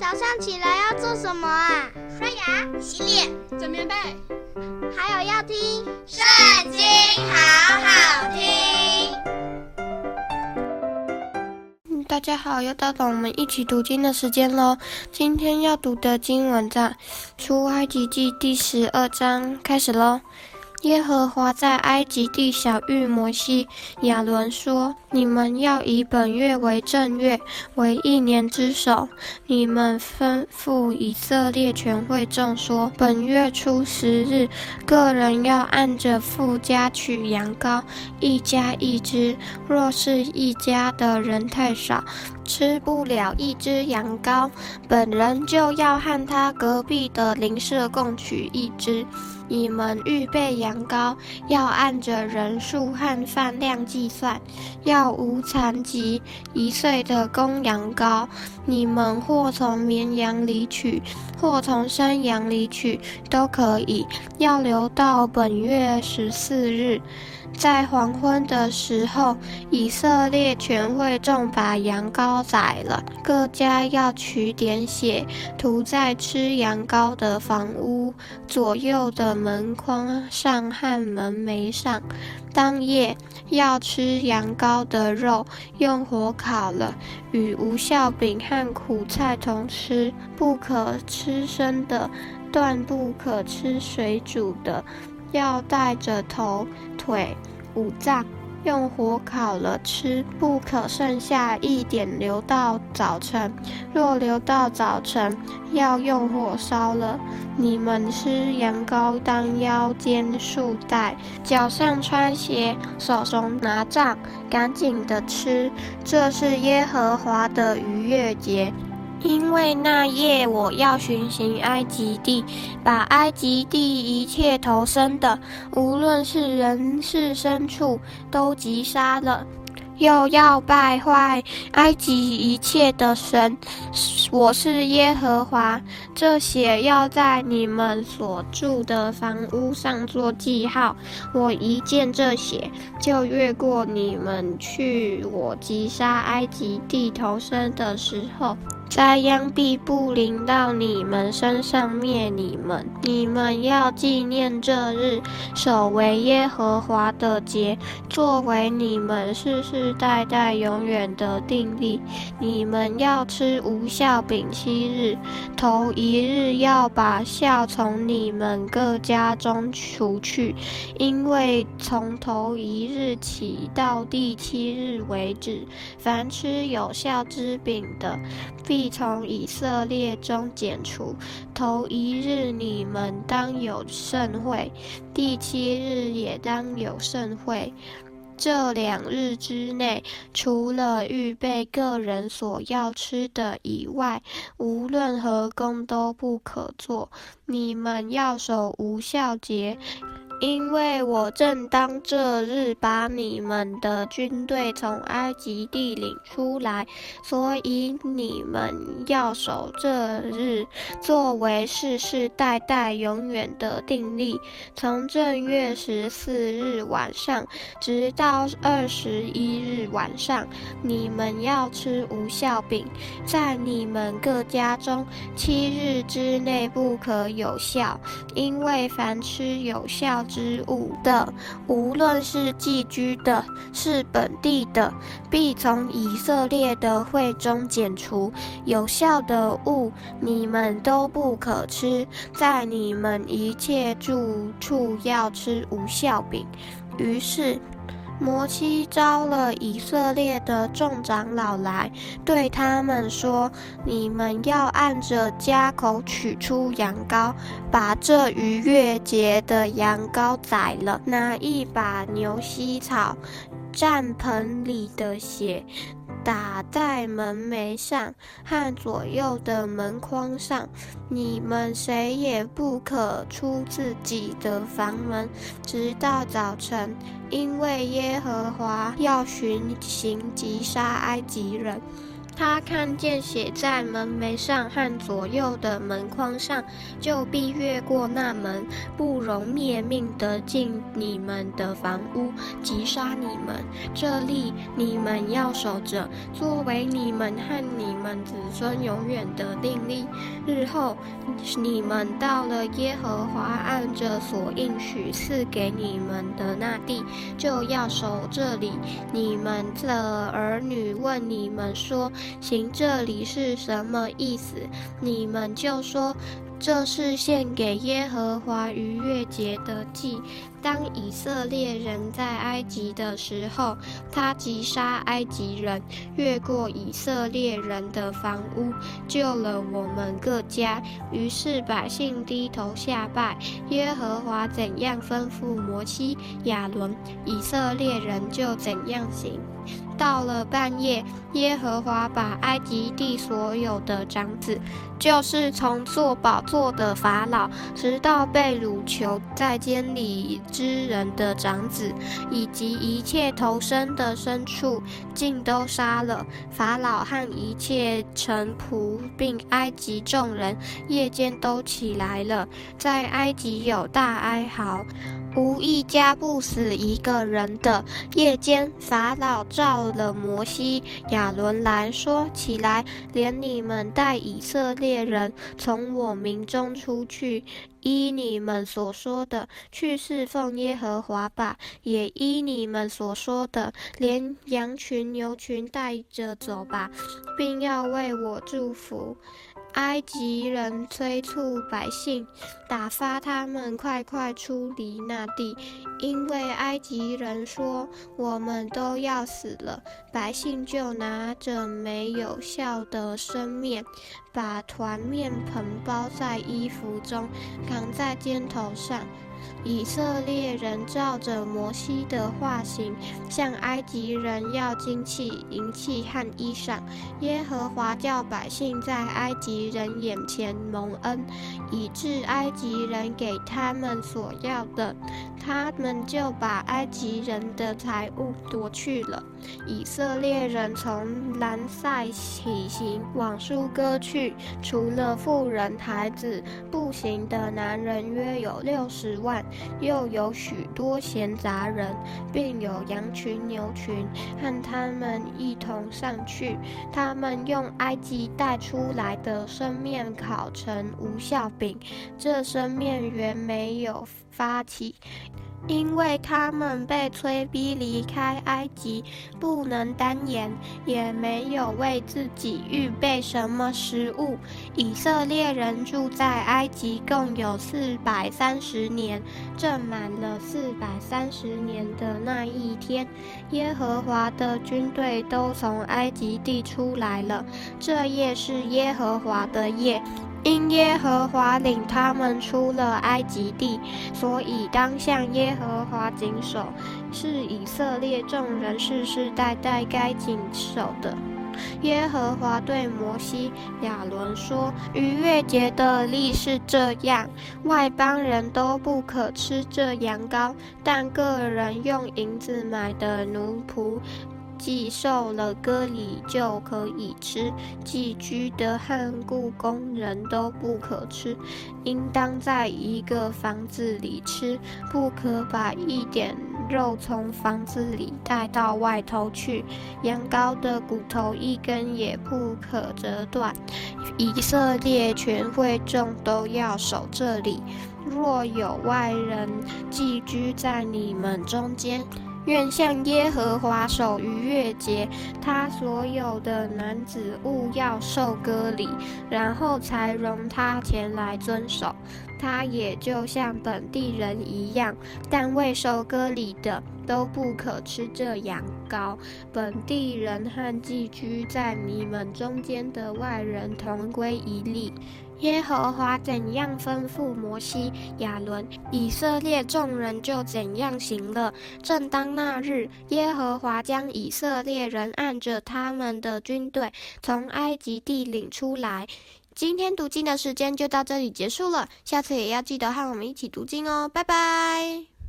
早上起来要做什么啊？刷牙、洗脸、整棉被，还有要听《圣经》，好好听。大家好，又到了我们一起读经的时间喽。今天要读的经文在《出埃及记》第十二章，开始喽。耶和华在埃及地晓諭摩西、亚伦说：“你们要以本月为正月，为一年之首。你们吩咐以色列全会众说：本月初十日，各人要按着父家取羊羔，一家一只。若是一家的人太少，吃不了一只羊羔，本人就要和他隔壁的邻舍共取一只。”你们预备羊羔，要按着人数和饭量计算，要无残疾一岁的公羊羔。你们或从绵羊里取，或从山羊里取，都可以。要留到本月十四日。在黄昏的时候，以色列全会众把羊羔宰了，各家要取点血，涂在吃羊羔的房屋左右的门框上和门楣上。当夜要吃羊羔的肉，用火烤了，与无酵饼和苦菜同吃，不可吃生的，断不可吃水煮的。要带着头、腿、五脏，用火烤了吃，不可剩下一点留到早晨。若留到早晨，要用火烧了。你们吃羊羔，当腰间束带，脚上穿鞋，手中拿杖，赶紧的吃。这是耶和华的逾越节。因为那夜我要巡行埃及地，把埃及地一切投生的，无论是人是牲畜，都击杀了。又要败坏埃及一切的神，我是耶和华。这血要在你们所住的房屋上做记号。我一见这血，就越过你们去。我击杀埃及地头生的时候。灾殃必不临到你们身上灭你们。你们要纪念这日，守为耶和华的节，作为你们世世代代永远的定例。你们要吃无酵饼七日，头一日要把酵从你们各家中除去，因为从头一日起到第七日为止，凡吃有酵之饼的，必。必从以色列中剪除。头一日你们当有盛会，第七日也当有盛会。这两日之内，除了预备个人所要吃的以外，无论何工都不可做。你们要守无酵节。因为我正当这日把你们的军队从埃及地领出来，所以你们要守这日，作为世世代代永远的定例。从正月十四日晚上直到二十一日晚上，你们要吃无效饼，在你们各家中七日之内不可有效，因为凡吃有效之物的，无论是寄居的，是本地的，必从以色列的会中剪除。有效的物，你们都不可吃，在你们一切住处要吃无效饼。于是。摩西招了以色列的众长老来，对他们说：“你们要按着家口取出羊羔，把这逾越节的羊羔宰了，拿一把牛膝草，蘸盆里的血。”打在门楣上和左右的门框上，你们谁也不可出自己的房门，直到早晨，因为耶和华要巡行击杀埃及人。他看见写在门楣上和左右的门框上，就必越过那门，不容灭命的进你们的房屋，击杀你们。这例你们要守着，作为你们和你们子孙永远的定例。日后你们到了耶和华按着所应许赐给你们的那地，就要守这里。你们的儿女问你们说：“行这里是什么意思？”你们就说。这是献给耶和华逾越节的祭。当以色列人在埃及的时候，他击杀埃及人，越过以色列人的房屋，救了我们各家。于是百姓低头下拜，耶和华怎样吩咐摩西、亚伦，以色列人就怎样行。到了半夜，耶和华把埃及地所有的长子，就是从坐宝座的法老，直到被掳囚在监里之人的长子，以及一切头生的牲畜，尽都杀了。法老和一切臣仆，并埃及众人，夜间都起来了，在埃及有大哀嚎。无一家不死一个人的。夜间，法老召了摩西、亚伦来说：“起来，连你们带以色列人从我民中出去，依你们所说的去侍奉耶和华吧；也依你们所说的，连羊群、牛群带着走吧，并要为我祝福。”埃及人催促百姓，打发他们快快出离那地，因为埃及人说：“我们都要死了。”百姓就拿着没有笑的生面，把团面盆包在衣服中，扛在肩头上。以色列人照着摩西的话行，向埃及人要金器、银器和衣裳。耶和华叫百姓在埃及人眼前蒙恩，以致埃及人给他们所要的，他们就把埃及人的财物夺去了。以色列人从兰塞起行往苏割去，除了妇人、孩子，步行的男人约有六十万。又有许多闲杂人，并有羊群、牛群，和他们一同上去。他们用埃及带出来的生面烤成无效饼，这生面原没有发起。因为他们被催逼离开埃及，不能单言，也没有为自己预备什么食物。以色列人住在埃及共有四百三十年，正满了四百三十年的那一天，耶和华的军队都从埃及地出来了。这夜是耶和华的夜。因耶和华领他们出了埃及地，所以当向耶和华谨守，是以色列众人世世代代该谨守的。耶和华对摩西、亚伦说：“逾越节的例是这样，外邦人都不可吃这羊羔，但个人用银子买的奴仆。”既受了割礼，就可以吃；寄居的和雇工人都不可吃，应当在一个房子里吃，不可把一点肉从房子里带到外头去。羊羔的骨头一根也不可折断。以色列全会众都要守这里。若有外人寄居在你们中间，愿向耶和华守逾越节，他所有的男子务要受割礼，然后才容他前来遵守。他也就像本地人一样，但未受割礼的都不可吃这羊羔。本地人和寄居在你们中间的外人同归一例。耶和华怎样吩咐摩西、亚伦，以色列众人就怎样行了。正当那日，耶和华将以色列人按着他们的军队从埃及地领出来。今天读经的时间就到这里结束了，下次也要记得和我们一起读经哦，拜拜。